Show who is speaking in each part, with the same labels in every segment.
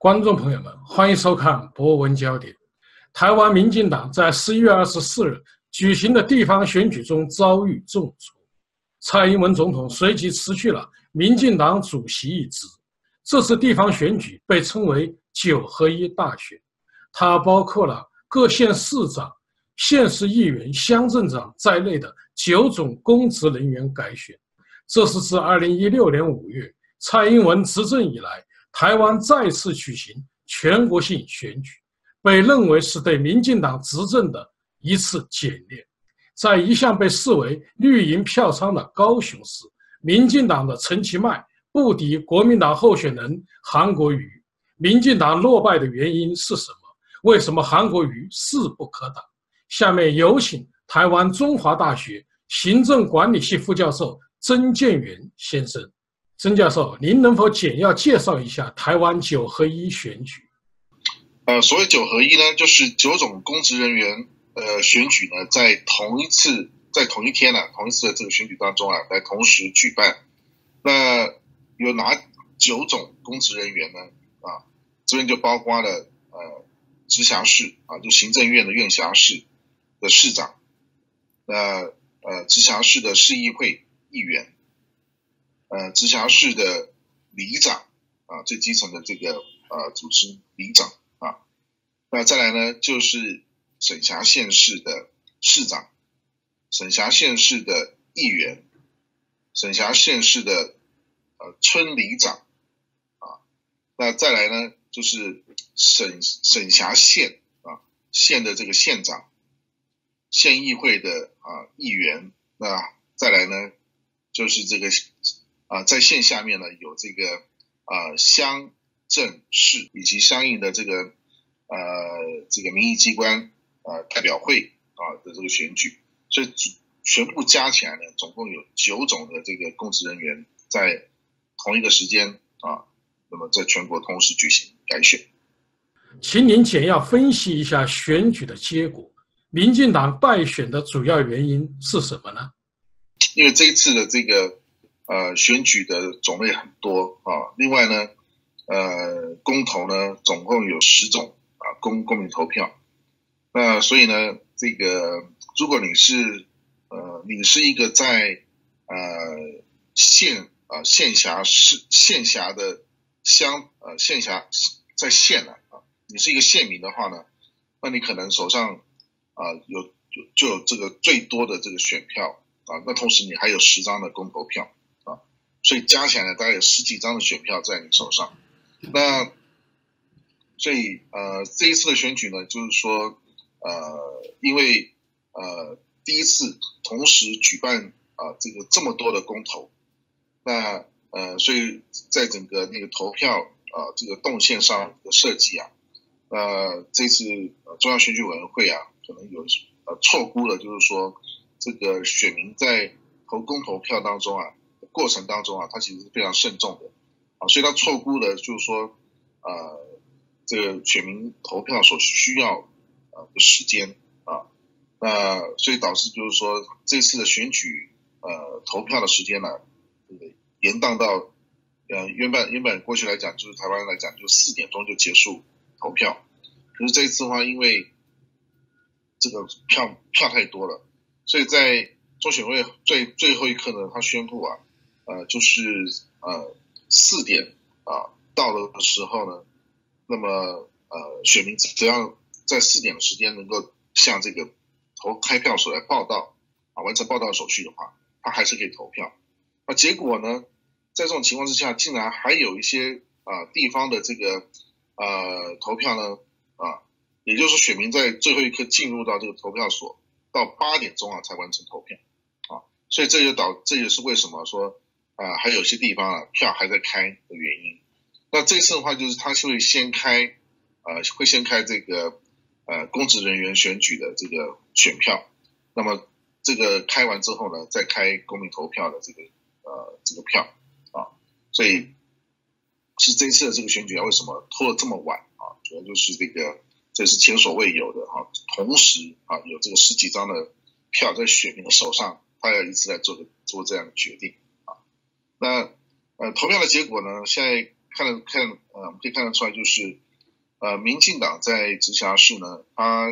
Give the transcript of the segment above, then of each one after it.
Speaker 1: 观众朋友们，欢迎收看《博文焦点》。台湾民进党在十一月二十四日举行的地方选举中遭遇重挫，蔡英文总统随即辞去了民进党主席一职。这次地方选举被称为“九合一大选”，它包括了各县市长、县市议员、乡镇长在内的九种公职人员改选。这是自二零一六年五月蔡英文执政以来。台湾再次举行全国性选举，被认为是对民进党执政的一次检验。在一向被视为绿营票仓的高雄市，民进党的陈其迈不敌国民党候选人韩国瑜。民进党落败的原因是什么？为什么韩国瑜势不可挡？下面有请台湾中华大学行政管理系副教授曾建元先生。曾教授，您能否简要介绍一下台湾九合一选举？
Speaker 2: 呃，所谓九合一呢，就是九种公职人员呃选举呢，在同一次在同一天呢，同一次的这个选举当中啊，来同时举办。那有哪九种公职人员呢？啊，这边就包括了呃直辖市啊，就行政院的院辖市的市长，那呃直辖市的市议会议员。呃，直辖市的里长啊，最基层的这个呃组织里长啊，那再来呢，就是省辖县市的市长、省辖县市的议员、省辖县市的呃村里长啊，那再来呢，就是省省辖县啊县的这个县长、县议会的啊议员，那再来呢，就是这个。啊，在县下面呢有这个啊乡镇市以及相应的这个呃这个民意机关啊代表会啊的这个选举，所以全部加起来呢，总共有九种的这个公职人员在同一个时间啊，那么在全国同时举行改选。
Speaker 1: 请您简要分析一下选举的结果，民进党败选的主要原因是什么呢？
Speaker 2: 因为这一次的这个。呃，选举的种类很多啊。另外呢，呃，公投呢，总共有十种啊，公公民投票。那所以呢，这个如果你是呃，你是一个在呃县啊县辖市县辖的乡呃县辖在县呢啊，你是一个县民的话呢，那你可能手上啊有就就有这个最多的这个选票啊。那同时你还有十张的公投票。所以加起来呢，大概有十几张的选票在你手上。那所以呃，这一次的选举呢，就是说呃，因为呃第一次同时举办啊这个这么多的公投，那呃，所以在整个那个投票啊这个动线上的设计啊，呃，这次中央选举委员会啊，可能有呃错估了，就是说这个选民在投公投票当中啊。过程当中啊，他其实是非常慎重的啊，所以他错估了，就是说，呃，这个选民投票所需要呃的时间啊，那所以导致就是说这次的选举呃投票的时间呢，这个延宕到呃原本原本过去来讲就是台湾来讲就四点钟就结束投票，可是这一次的话，因为这个票票太多了，所以在中选会最最后一刻呢，他宣布啊。呃，就是呃四点啊到了的时候呢，那么呃选民只要在四点的时间能够向这个投开票所来报到啊，完成报到手续的话，他还是可以投票。那结果呢，在这种情况之下，竟然还有一些啊地方的这个呃投票呢啊，也就是选民在最后一刻进入到这个投票所，到八点钟啊才完成投票啊，所以这就导这也是为什么说。啊，还有些地方啊，票还在开的原因。那这次的话，就是他是会先开，呃，会先开这个呃公职人员选举的这个选票。那么这个开完之后呢，再开公民投票的这个呃这个票啊。所以是这次的这个选举啊，为什么拖了这么晚啊？主要就是这个这是前所未有的哈，同时啊有这个十几张的票在选民的手上，他要一次来做做这样的决定。投票的结果呢？现在看得看呃，我们可以看得出来，就是呃，民进党在直辖市呢，它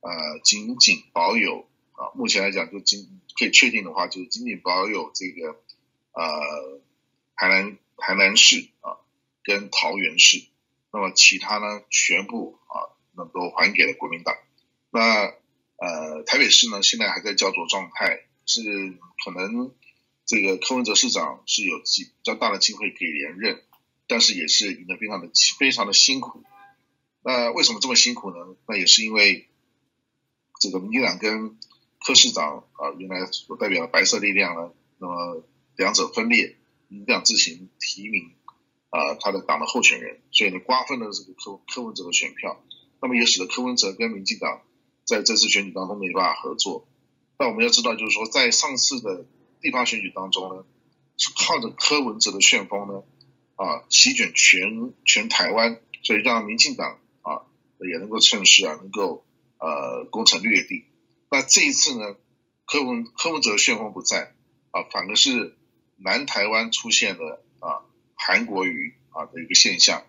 Speaker 2: 呃仅仅保有啊，目前来讲就仅可以确定的话，就是仅仅保有这个呃台南台南市啊跟桃园市，那么其他呢全部啊那都还给了国民党。那呃台北市呢现在还在焦灼状态，是可能这个柯文哲市长是有机比较大的机会可以连任。但是也是赢得非常的非常的辛苦，那为什么这么辛苦呢？那也是因为这个民进党跟柯市长啊，原来所代表的白色力量呢，那么两者分裂，民进党自行提名啊他的党的候选人，所以呢瓜分了这个柯柯文哲的选票，那么也使得柯文哲跟民进党在这次选举当中没办法合作。那我们要知道，就是说在上次的地方选举当中呢，是靠着柯文哲的旋风呢。啊，席卷全全台湾，所以让民进党啊也能够趁势啊，能够呃攻城略地。那这一次呢，柯文柯文哲旋风不在啊，反而是南台湾出现了啊韩国瑜啊的一个现象。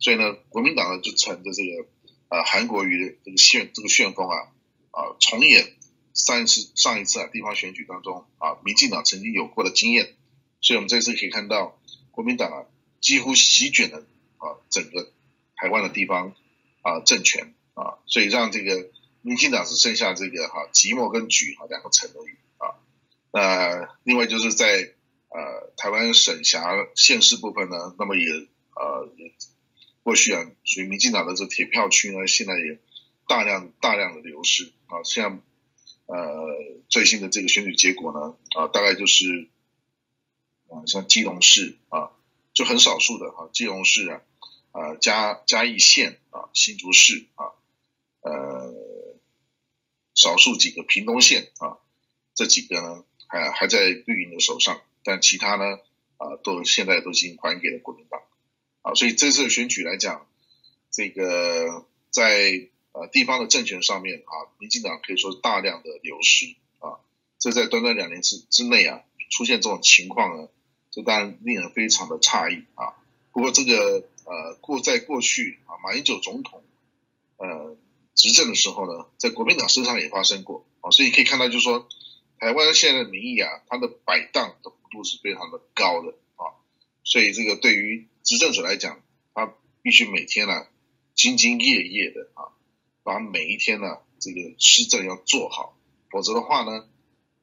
Speaker 2: 所以呢，国民党呢就乘着这个呃韩国瑜的这个旋这个旋风啊啊重演上一次上一次啊地方选举当中啊民进党曾经有过的经验。所以我们这次可以看到国民党啊。几乎席卷了啊整个台湾的地方啊政权啊，所以让这个民进党只剩下这个哈寂寞跟举哈两个城而已啊。那另外就是在呃台湾省辖县市部分呢，那么也呃也过去啊属于民进党的这铁票区呢，现在也大量大量的流失啊。像呃最新的这个选举结果呢啊，大概就是啊像基隆市啊。就很少数的哈，基隆市啊，啊嘉嘉义县啊，新竹市啊，呃，少数几个屏东县啊，这几个呢还还在绿营的手上，但其他呢啊都现在都已经还给了国民党啊，所以这次选举来讲，这个在呃地方的政权上面啊，民进党可以说是大量的流失啊，这在短短两年之之内啊出现这种情况呢。这当然令人非常的诧异啊！不过这个呃过在过去啊，马英九总统呃执政的时候呢，在国民党身上也发生过啊，所以可以看到就是说，台湾现在的民意啊，它的摆荡的幅度是非常的高的啊，所以这个对于执政者来讲，他必须每天呢兢兢业业的啊，把每一天呢这个施政要做好，否则的话呢，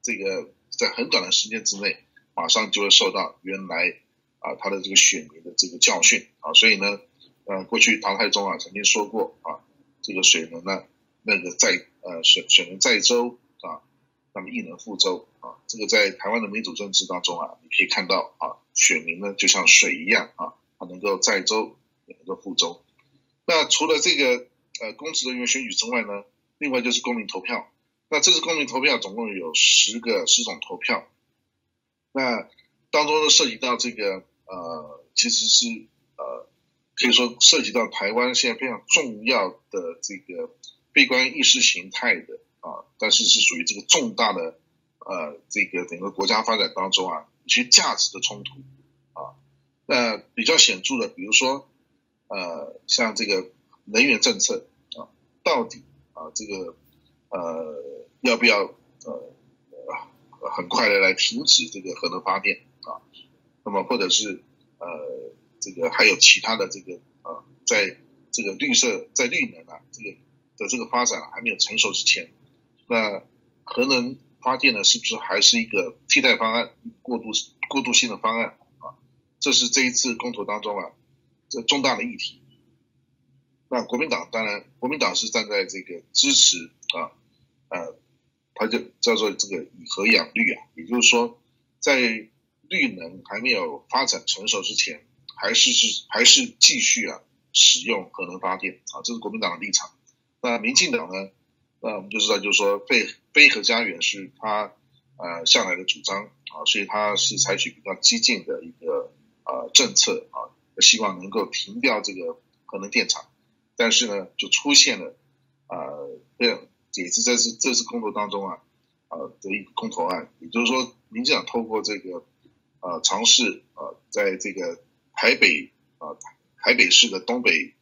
Speaker 2: 这个在很短的时间之内。马上就会受到原来啊他的这个选民的这个教训啊，所以呢，呃，过去唐太宗啊曾经说过啊，这个水能呢那个载呃水水能载舟啊，那么亦能覆舟啊，这个在台湾的民主政治当中啊，你可以看到啊，选民呢就像水一样啊，它能够载舟也能够覆舟。那除了这个呃公职人员选举之外呢，另外就是公民投票。那这次公民投票总共有十个十种投票。那当中呢，涉及到这个呃，其实是呃，可以说涉及到台湾现在非常重要的这个悲观意识形态的啊，但是是属于这个重大的呃，这个整个国家发展当中啊一些价值的冲突啊。那比较显著的，比如说呃，像这个能源政策啊，到底啊这个呃要不要呃？很快的来停止这个核能发电啊，那么或者是呃这个还有其他的这个啊在这个绿色在绿能啊这个的这个发展还没有成熟之前，那核能发电呢是不是还是一个替代方案过渡过渡性的方案啊？这是这一次公投当中啊这重大的议题。那国民党当然国民党是站在这个支持啊呃。它就叫做这个以核养绿啊，也就是说，在绿能还没有发展成熟之前，还是是还是继续啊使用核能发电啊，这是国民党的立场。那民进党呢？那我们就知道，就是说非非核家园是他呃向来的主张啊，所以他是采取比较激进的一个呃政策啊，希望能够停掉这个核能电厂。但是呢，就出现了啊这。也是在这这次公投当中啊，呃的一个公投案，也就是说，民进党透过这个呃尝试呃，在这个台北啊啊，台北市的东北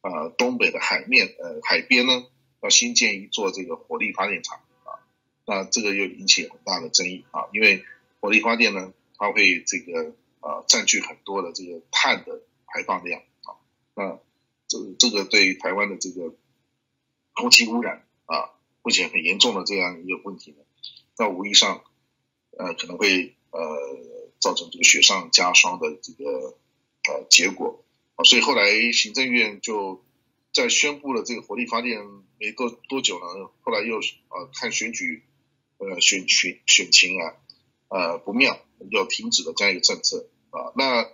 Speaker 2: 啊东北的海面呃海边呢，要新建一座这个火力发电厂啊，那这个又引起很大的争议啊，因为火力发电呢，它会这个啊占据很多的这个碳的排放量啊，那这这个对于台湾的这个空气污染啊，目前很严重的这样一个问题呢，那无疑上呃可能会呃造成这个雪上加霜的这个呃结果。啊，所以后来行政院就在宣布了这个火力发电没多多久呢，后来又呃看选举呃选选选情啊呃不妙，要停止了这样一个政策。啊，那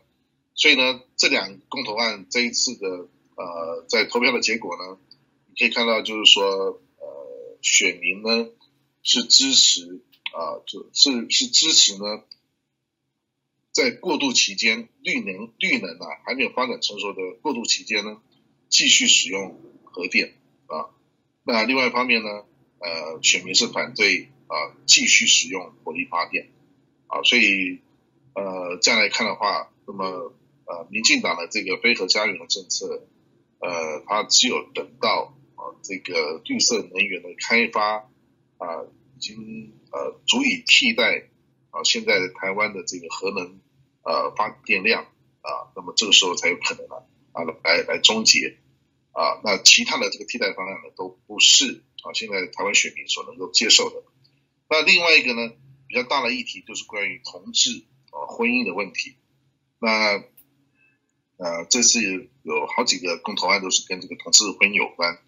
Speaker 2: 所以呢这两公投案这一次的呃在投票的结果呢，你可以看到就是说呃选民呢是支持啊就是是支持呢。在过渡期间，绿能绿能啊还没有发展成熟的过渡期间呢，继续使用核电啊。那另外一方面呢，呃，选民是反对啊继续使用火力发电啊。所以呃这样来看的话，那么呃民进党的这个非核家园的政策，呃，它只有等到啊这个绿色能源的开发啊已经呃足以替代啊现在的台湾的这个核能。呃，发电量啊，那么这个时候才有可能呢啊，来来终结啊。那其他的这个替代方案呢，都不是啊，现在台湾选民所能够接受的。那另外一个呢，比较大的议题就是关于同志啊婚姻的问题。那呃，这是有好几个公投案都是跟这个同志婚姻有关。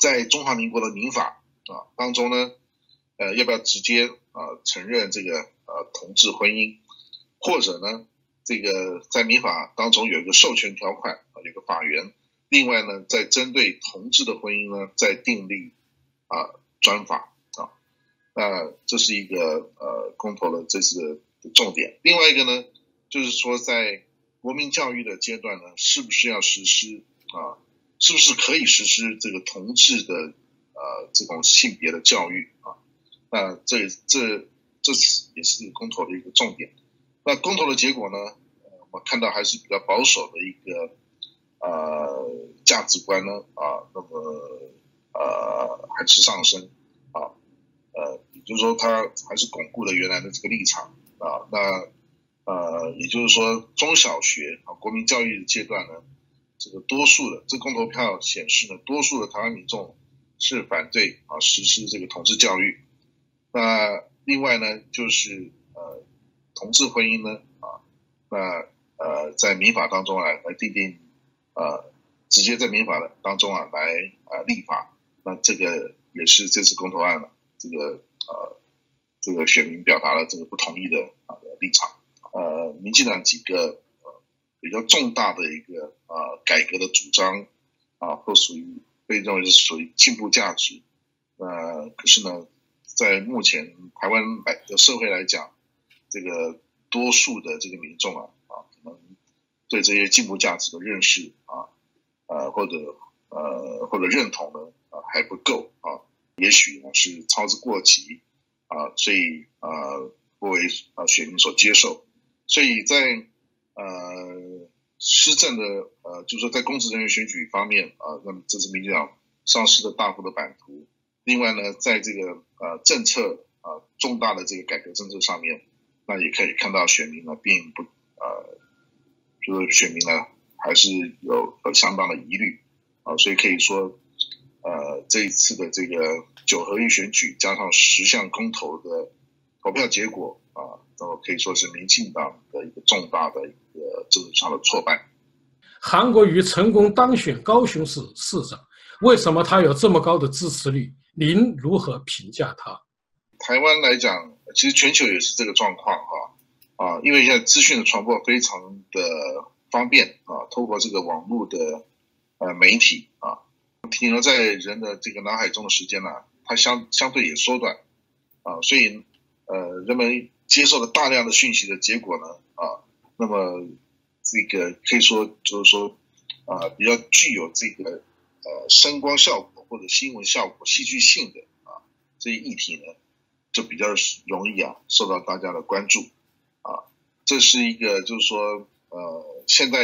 Speaker 2: 在中华民国的民法啊当中呢，呃，要不要直接啊承认这个呃同志婚姻？或者呢，这个在民法当中有一个授权条款啊，有个法源。另外呢，在针对同志的婚姻呢，在订立啊专法啊，那这是一个呃公投的这是重点。另外一个呢，就是说在国民教育的阶段呢，是不是要实施啊？是不是可以实施这个同志的呃这种性别的教育啊？那这这这次也是公投的一个重点。那公投的结果呢？我看到还是比较保守的一个呃价值观呢啊，那么呃还是上升啊，呃也就是说它还是巩固了原来的这个立场啊。那呃也就是说中小学啊国民教育的阶段呢，这个多数的这公投票显示呢，多数的台湾民众是反对啊实施这个同志教育。那另外呢就是呃。同志婚姻呢？啊，那呃，在民法当中啊，来定定，呃，直接在民法的当中啊，来啊立法。那这个也是这次公投案了，这个呃，这个选民表达了这个不同意的啊立场。呃，民进党几个呃比较重大的一个啊改革的主张啊，都属于被认为是属于进步价值。呃，可是呢，在目前台湾来的社会来讲，这个多数的这个民众啊啊，可能对这些进步价值的认识啊呃或者呃或者认同呢啊还不够啊，也许呢是操之过急啊，所以啊不为啊选民所接受，所以在呃施政的呃就是说在公职人员选举方面啊，那么这是民进党丧失的大幅的版图。另外呢，在这个呃政策啊重大的这个改革政策上面。那也可以看到选民呢，并不呃，就是选民呢还是有有相当的疑虑啊，所以可以说，呃，这一次的这个九合一选举加上十项公投的投票结果啊，么可以说是民进党的一个重大的一个政治上的挫败。
Speaker 1: 韩国瑜成功当选高雄市市长，为什么他有这么高的支持率？您如何评价他？
Speaker 2: 台湾来讲。其实全球也是这个状况哈啊，因为现在资讯的传播非常的方便啊，透过这个网络的呃媒体啊，停留在人的这个脑海中的时间呢，它相相对也缩短啊，所以呃人们接受了大量的讯息的结果呢啊，那么这个可以说就是说啊比较具有这个呃声光效果或者新闻效果戏剧性的啊这些议题呢。就比较容易啊，受到大家的关注啊，这是一个就是说呃，现在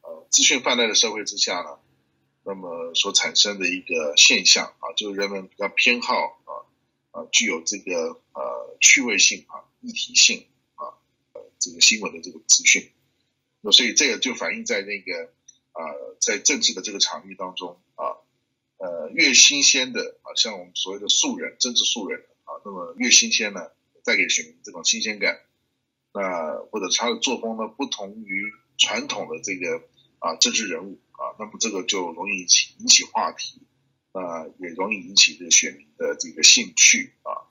Speaker 2: 呃资讯泛滥的社会之下呢，那么所产生的一个现象啊，就是人们比较偏好啊啊具有这个呃趣味性啊议题性啊呃这个新闻的这个资讯，那所以这个就反映在那个啊在政治的这个场域当中啊呃越新鲜的啊像我们所谓的素人政治素人啊，那么越新鲜呢，带给选民这种新鲜感，那或者他的作风呢不同于传统的这个。啊，政治人物啊，那么这个就容易引起引起话题，啊，也容易引起这个选民的这个兴趣啊。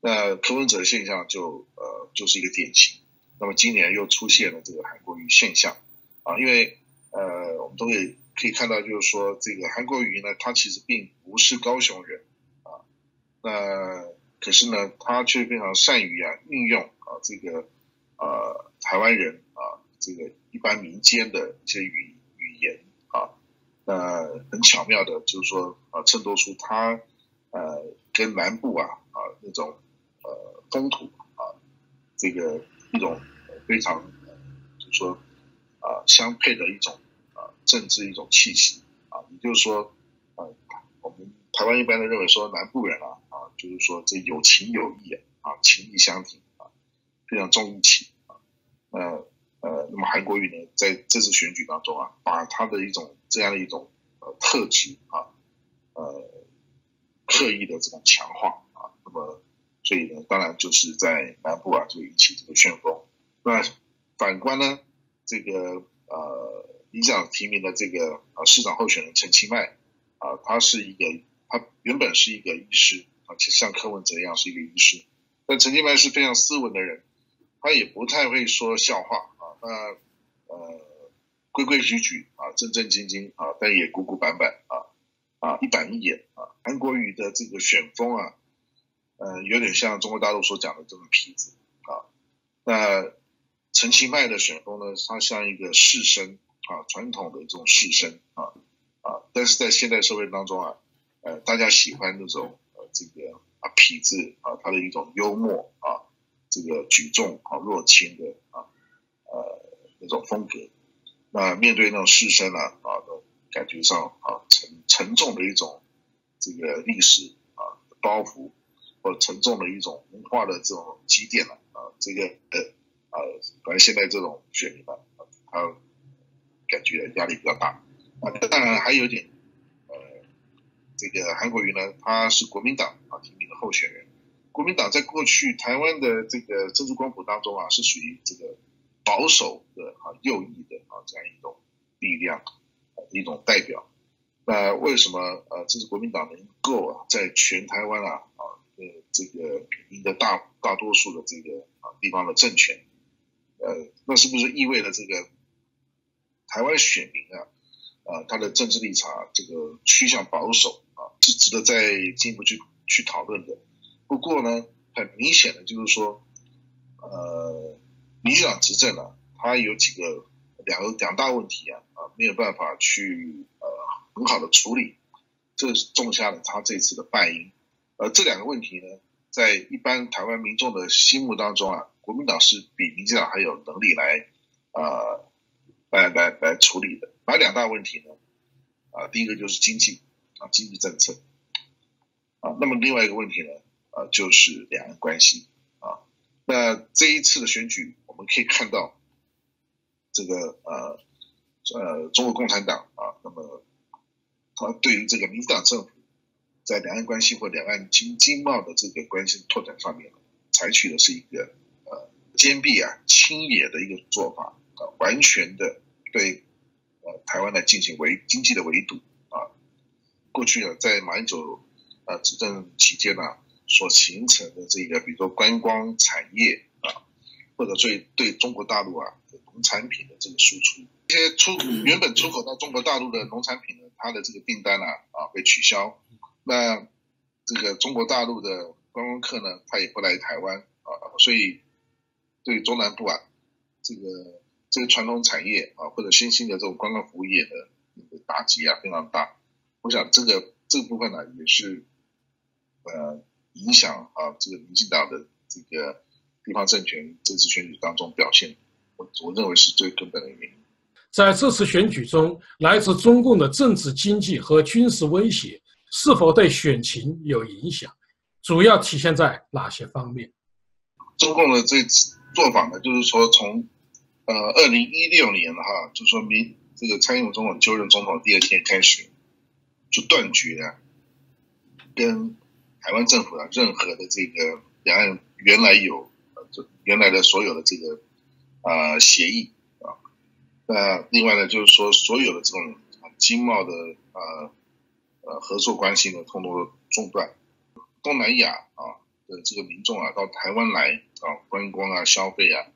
Speaker 2: 那柯文哲现象就呃就是一个典型。那么今年又出现了这个韩国瑜现象啊，因为呃我们都可以可以看到，就是说这个韩国瑜呢，他其实并不是高雄人啊，那可是呢，他却非常善于啊运用啊这个呃台湾人啊这个一般民间的一些语言。呃，很巧妙的，就是说，啊，衬托出它，呃，跟南部啊，啊，那种，呃，风土啊，这个一种非常，就是说，啊，相配的一种，啊，政治一种气息，啊，也就是说，啊，我们台湾一般的认为说，南部人啊，啊，就是说这有情有义啊，情义相挺啊，非常重义气，国瑜呢，在这次选举当中啊，把他的一种这样的一种呃特质啊，呃，刻意的这种强化啊，那么所以呢，当然就是在南部啊，就引起这个旋风。那反观呢，这个呃，理想提名的这个呃市长候选人陈其迈啊，他是一个他原本是一个医师啊，其实像柯文哲一样是一个医师，但陈其迈是非常斯文的人，他也不太会说笑话啊。那呃，规规矩矩啊，正正经经啊，但也古古板板啊啊，一板一眼啊。韩国瑜的这个选风啊，呃，有点像中国大陆所讲的这种痞子啊。那陈其迈的选风呢，他像一个士绅啊，传统的这种士绅啊啊，但是在现代社会当中啊，呃，大家喜欢那种呃这个啊痞子啊，他的一种幽默啊，这个举重啊若轻的啊。呃，那种风格，那面对那种士绅啊啊的感觉上啊沉沉重的一种这个历史啊包袱，或沉重的一种文化的这种积淀了啊，这个呃啊，反正现在这种选民啊，他感觉压力比较大啊。当然还有点呃，这个韩国瑜呢，他是国民党啊提名的候选人，国民党在过去台湾的这个政治光谱当中啊，是属于这个。保守的啊，右翼的啊，这样一种力量，一种代表。那为什么呃，这是国民党能够啊，在全台湾啊啊呃这个赢得大大多数的这个啊地方的政权？呃，那是不是意味着这个台湾选民啊啊他的政治立场这个趋向保守啊，是值得再进一步去去讨论的。不过呢，很明显的就是说，呃。民进党执政呢，它有几个两个两大问题啊啊没有办法去呃很好的处理，这种下了他这次的败因。呃，这两个问题呢，在一般台湾民众的心目当中啊，国民党是比民进党还有能力来啊来来来处理的。哪两大问题呢？啊，第一个就是经济啊经济政策啊，那么另外一个问题呢啊就是两岸关系啊。那这一次的选举。我们可以看到，这个呃呃，中国共产党啊，那么他对于这个民主党政府在两岸关系或两岸经经贸的这个关系拓展上面，采取的是一个呃坚壁啊、清野的一个做法啊，完全的对呃台湾来进行围经济的围堵啊。过去呢，在马英九呃执政期间呢，所形成的这个，比如说观光产业。或者对对中国大陆啊农产品的这个输出，这些出原本出口到中国大陆的农产品呢，它的这个订单呢啊被取消，那这个中国大陆的观光客呢，他也不来台湾啊，所以对中南部啊这个这个传统产业啊或者新兴的这种观光服务业的打击啊非常大。我想这个这个部分呢也是呃影响啊这个民进党的这个。地方政权这次选举当中表现，我我认为是最根本的原因。
Speaker 1: 在这次选举中，来自中共的政治、经济和军事威胁是否对选情有影响？主要体现在哪些方面？
Speaker 2: 中共的这次做法呢，就是说从呃二零一六年哈，就说明这个蔡英文总统就任总统第二天开始，就断绝跟台湾政府的任何的这个两岸原来有这原来的所有的这个啊协议啊，那另外呢，就是说所有的这种经贸的呃呃合作关系呢，通通中断。东南亚啊的这个民众啊，到台湾来啊观光啊消费啊，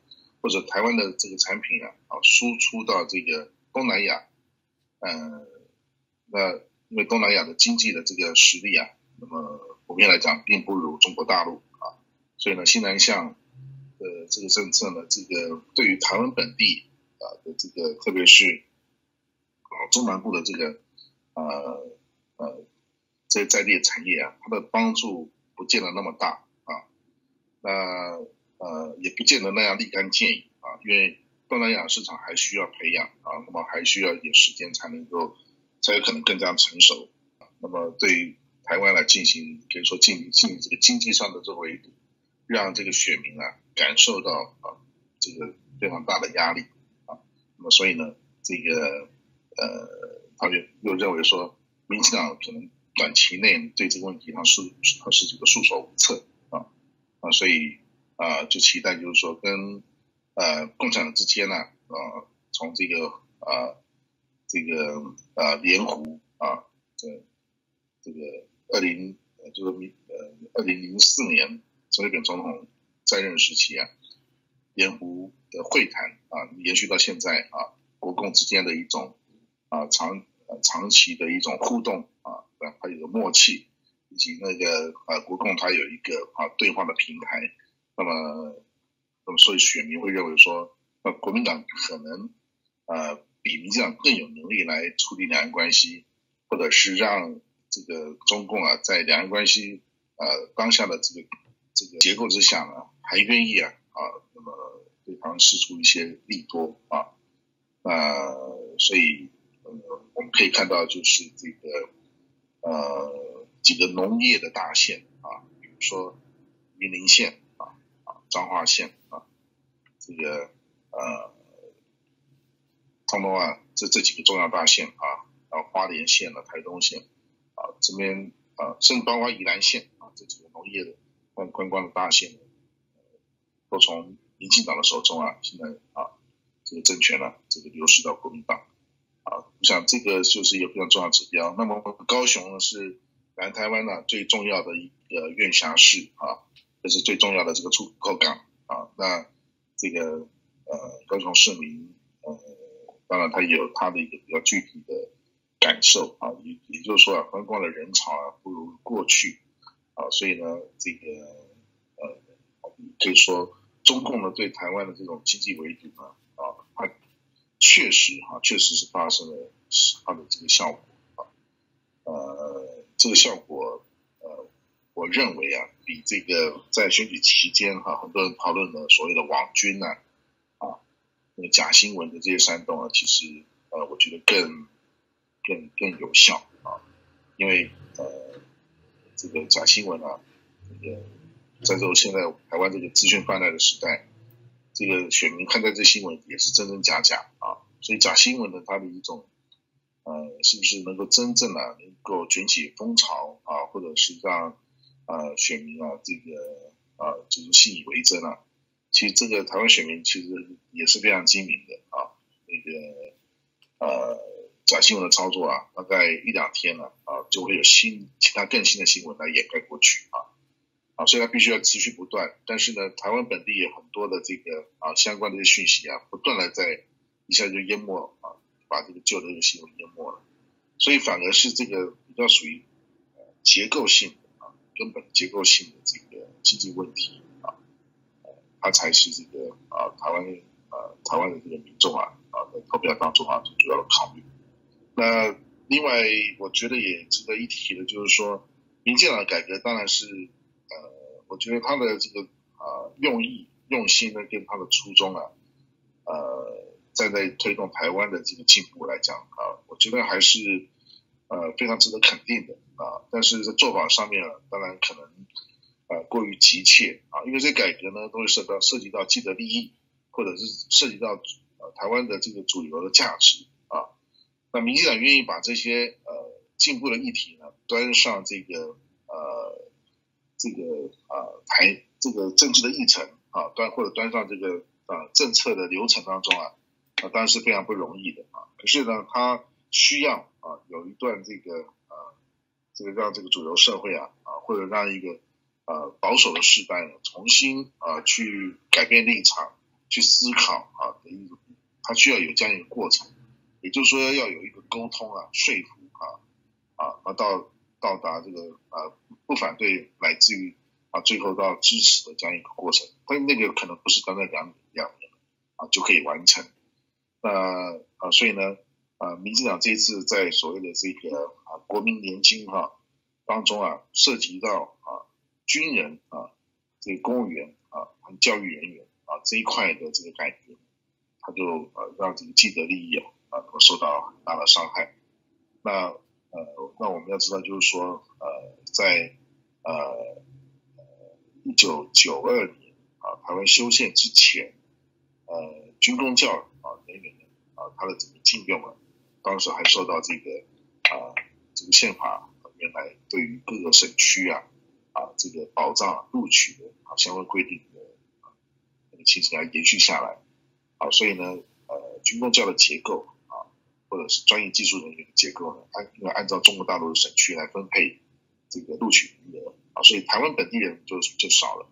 Speaker 2: 或者台湾的这个产品啊啊输出到这个东南亚，嗯，那因为东南亚的经济的这个实力啊，那么普遍来讲并不如中国大陆啊，所以呢新南向的这个政策呢，这个对于台湾本地啊的这个，特别是啊中南部的这个呃呃。在在地产业啊，它的帮助不见得那么大啊，那呃也不见得那样立竿见影啊，因为东南亚市场还需要培养啊，那么还需要一点时间才能够才有可能更加成熟。那么对于台湾来进行可以说进进这个经济上的这个围堵，让这个选民啊感受到啊这个非常大的压力啊，那么所以呢，这个呃他就又认为说，民进党可能。短期内对这个问题，他是他是这个束手无策啊啊，所以啊，就期待就是说跟呃共产党之间呢啊，从这个啊这个啊莲湖啊这这个二零就是明呃二零零四年陈水扁总统在任时期啊，莲湖的会谈啊延续到现在啊，国共之间的一种啊长长期的一种互动。啊，它有个默契，以及那个啊，国共它有一个啊对话的平台，那么，那么所以选民会认为说，那国民党可能呃比民进党更有能力来处理两岸关系，或者是让这个中共啊在两岸关系呃当下的这个这个结构之下呢，还愿意啊啊那么对方施出一些利多啊，那所以呃我们可以看到就是这个。呃，几个农业的大县啊，比如说云林县啊啊彰化县啊，这个呃，通通啊，这这几个重要大县啊，然后花莲县的台东县啊，这边啊，甚至包括宜兰县啊，这几个农业的观观光的大县，都从民进党的手中啊，现在啊，这个政权呢，这个流失到国民党。啊，我想这个就是一个非常重要指标。那么高雄呢是南台湾呢最重要的一个院辖市啊，这是最重要的这个出口港啊。那这个呃高雄市民呃，当然他有他的一个比较具体的感受啊，也也就是说啊，观光的人潮啊不如过去啊，所以呢这个呃可以说中共呢对台湾的这种经济围堵呢啊，它。确实哈，确实是发生了它的这个效果啊，呃，这个效果呃，我认为啊，比这个在选举期间哈，很多人讨论的所谓的网军呢，啊，那个假新闻的这些煽动啊，其实呃，我觉得更更更有效啊，因为呃，这个假新闻啊，这个在这现在台湾这个资讯泛滥的时代。这个选民看待这新闻也是真真假假啊，所以假新闻的它的一种，呃，是不是能够真正的能够卷起风潮啊，或者是让啊选民啊这个啊就是信以为真啊？其实这个台湾选民其实也是非常精明的啊，那个呃假新闻的操作啊，大概一两天了啊，就会有新其他更新的新闻来掩盖过去啊。啊，所以它必须要持续不断，但是呢，台湾本地有很多的这个啊相关的一些讯息啊，不断的在一下就淹没啊，把这个旧的这个新闻淹没了，所以反而是这个比较属于结构性的啊根本结构性的这个经济问题啊，它才是这个啊台湾啊台湾的这个民众啊啊在投票当中啊最主要的考虑。那另外我觉得也值得一提的就是说，民进党的改革当然是。呃我觉得他的这个啊用意用心呢，跟他的初衷啊，呃，站在推动台湾的这个进步来讲啊，我觉得还是呃非常值得肯定的啊。但是在做法上面，当然可能呃过于急切啊，因为这改革呢都会涉到涉及到既得利益，或者是涉及到呃台湾的这个主流的价值。那民进党愿意把这些呃进步的议题呢端上这个呃这个呃台这个政治的议程啊端或者端上这个。啊，政策的流程当中啊，啊，当然是非常不容易的啊。可是呢，它需要啊，有一段这个啊，这个让这个主流社会啊啊，或者让一个呃保守的时代，重新啊去改变立场，去思考啊的一种，它需要有这样一个过程。也就是说，要有一个沟通啊，说服啊啊，啊到到达这个啊不反对，乃至于。啊，最后到支持的这样一个过程，但那个可能不是短短两两年啊就可以完成。那啊，所以呢，啊，民进党这一次在所谓的这个啊国民年金哈当中啊，涉及到啊军人啊这个公务员啊教育人员啊这一块的这个改革，他就呃让这个既得利益啊啊受到很大的伤害。那呃，那我们要知道，就是说呃在呃。一九九二年啊，台湾修宪之前，呃，军工教啊人员啊，他的整个禁用啊，当时还受到这个啊这个宪法原来对于各个省区啊啊这个保障录取的啊相关规定的那个情形还延续下来啊，所以呢，呃，军工教的结构，或者是专业技术人员的结构呢，按因为按照中国大陆的省区来分配这个录取名额。啊，所以台湾本地人就就少了，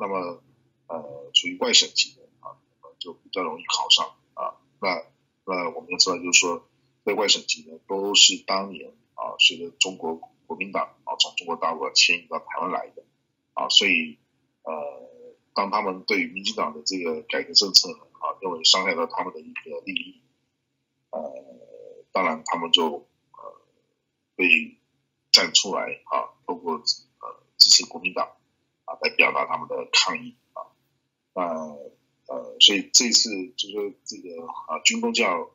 Speaker 2: 那么呃，属于外省籍的啊，就比较容易考上啊。那那我们要知道，就是说，在外省籍呢，都是当年啊，随着中国国民党啊从中国大陆迁移到台湾来的啊，所以呃，当他们对于民进党的这个改革政策呢啊，认为伤害到他们的一个利益，呃，当然他们就呃会站出来啊，透过。支持国民党啊，来表达他们的抗议啊，那呃，所以这次就是说这个啊军工教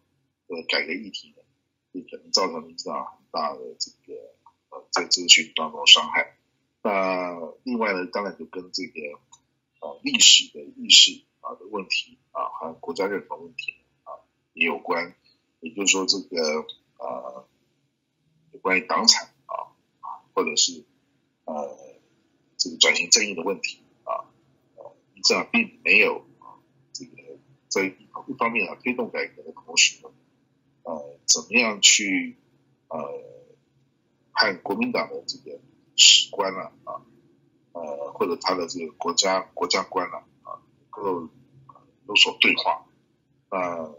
Speaker 2: 的改革议题呢，也可能造成民进党很大的这个呃在这个选举当中伤害。那另外呢，当然就跟这个呃历史的意识啊的问题啊，和国家认同问题啊也有关。也就是说，这个呃有关于党产啊啊，或者是呃。这个转型正义的问题啊，呃，这样并没有啊，这个在一方面啊推动改革的同时呢，呃，怎么样去呃，和国民党的这个史观啊啊，呃，或者他的这个国家国家观啊啊，能够有所对话，那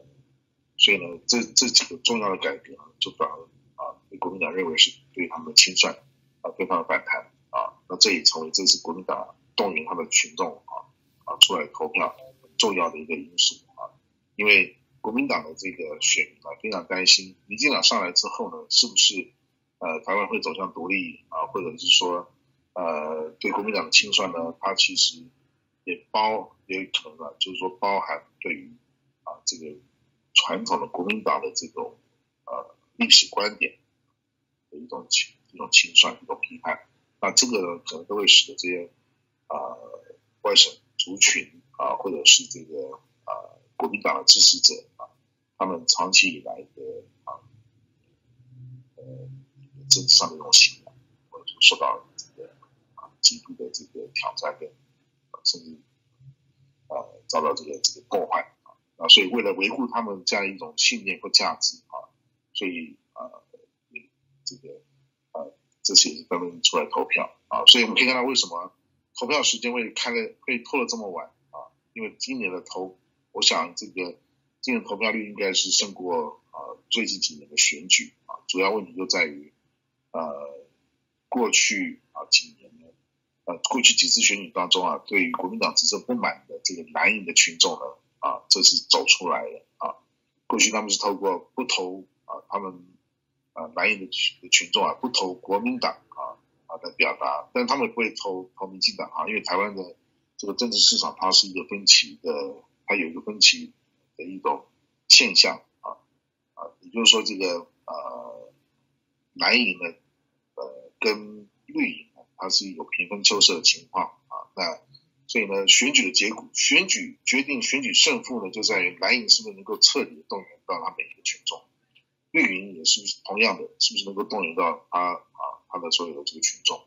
Speaker 2: 所以呢，这这几个重要的改革就反而啊，被国民党认为是对他们的清算啊，对方的反弹。啊，那这也成为这次国民党动员他的群众啊啊出来投票重要的一个因素啊，因为国民党的这个选民啊非常担心，民进党上来之后呢，是不是呃台湾会走向独立啊，或者是说呃对国民党的清算呢？它其实也包也可能啊，就是说包含对于啊这个传统的国民党的这种呃历史观点的一种清一种清算一种批判。那这个可能都会使得这些啊外省族群啊，或者是这个啊国民党的支持者啊，他们长期以来的啊呃政治上的一种信仰，或者说受到这个啊极度的这个挑战跟甚至啊遭到这个这个破坏所以为了维护他们这样一种信念或价值啊，所以啊这个啊。这次也是纷纷出来投票啊，所以我们可以看到为什么投票时间会开了会拖了这么晚啊？因为今年的投，我想这个今年投票率应该是胜过啊最近几年的选举啊。主要问题就在于呃过去啊几年呢，呃过去几次选举当中啊，对于国民党执政不满的这个蓝营的群众呢啊，这是走出来了啊。过去他们是透过不投啊，他们。啊，蓝营的群群众啊，不投国民党啊啊来表达，但他们不会投投民进党啊，因为台湾的这个政治市场它是一个分歧的，它有一个分歧的一种现象啊啊，也就是说这个呃蓝营呢呃跟绿营呢它是有平分秋色的情况啊，那所以呢选举的结果，选举决定选举胜负呢，就在于蓝营是不是能够彻底动员到他每一个群众，绿营也是不是同样的，是不是能够动员到他啊他的所有的这个群众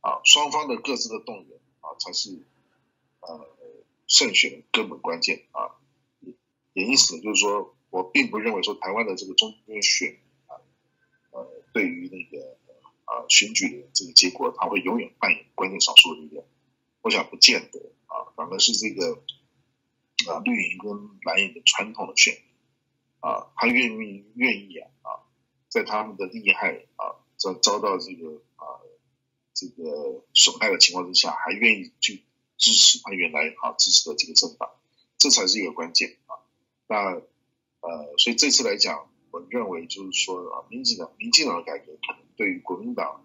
Speaker 2: 啊，双方的各自的动员啊才是呃胜选的根本关键啊，也因此呢就是说我并不认为说台湾的这个中间选啊呃对于那个。啊，选举的这个结果，他会永远扮演关键少数的力量。我想不见得啊，反而是这个啊绿营跟蓝营的传统的选民啊，他愿意愿意啊啊，在他们的利害啊遭遭到这个啊这个损害的情况之下，还愿意去支持他原来啊支持的这个政党，这才是一个关键啊。那呃，所以这次来讲。我认为就是说啊，民进党民进党的改革可能对于国民党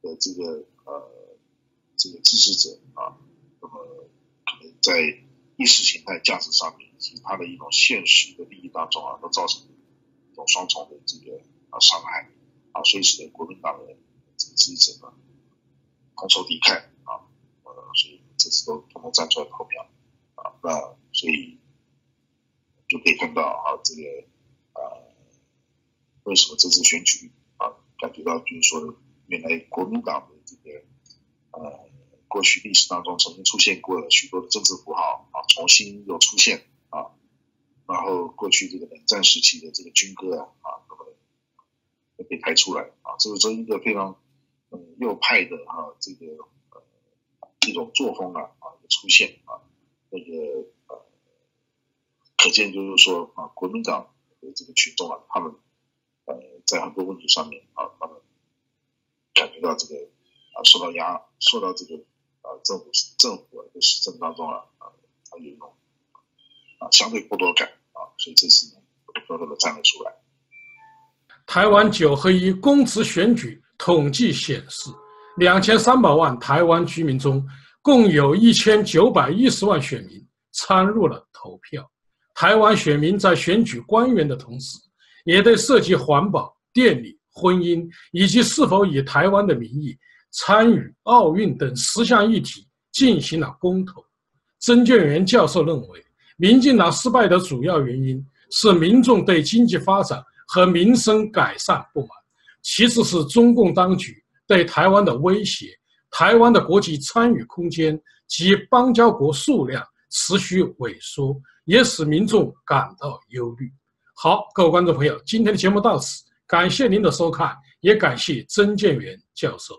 Speaker 2: 的这个呃这个支持者啊，那么可能在意识形态价值上面以及他的一种现实的利益当中啊，都造成一种双重的这个啊伤害啊，所以使得国民党的这个支持者呢同仇敌忾啊，呃，所以这次都统统站出来投票啊，那所以就可以看到啊这个啊。为什么这次选举啊，感觉到就是说，原来国民党的这个呃，过去历史当中曾经出现过的许多的政治符号啊，重新又出现啊，然后过去这个冷战时期的这个军歌啊啊，那么被抬出来啊，这是这一个非常嗯右派的哈这个呃一种作风啊啊出现啊，那个呃，可见就是说啊，国民党的这个群众啊，他们。呃，在很多问题上面啊，他们感觉到这个啊受到压，受到这个啊政府政府的施政当中啊啊，他有一种啊相对剥夺感啊，所以这次呢，偷偷的站了出来。
Speaker 1: 台湾九合一公职选举统计显示，两千三百万台湾居民中，共有一千九百一十万选民参入了投票。台湾选民在选举官员的同时，也对涉及环保、电力、婚姻以及是否以台湾的名义参与奥运等十项议题进行了公投。曾建元教授认为，民进党失败的主要原因是民众对经济发展和民生改善不满，其次是中共当局对台湾的威胁，台湾的国际参与空间及邦交国数量持续萎缩，也使民众感到忧虑。好，各位观众朋友，今天的节目到此，感谢您的收看，也感谢曾建元教授。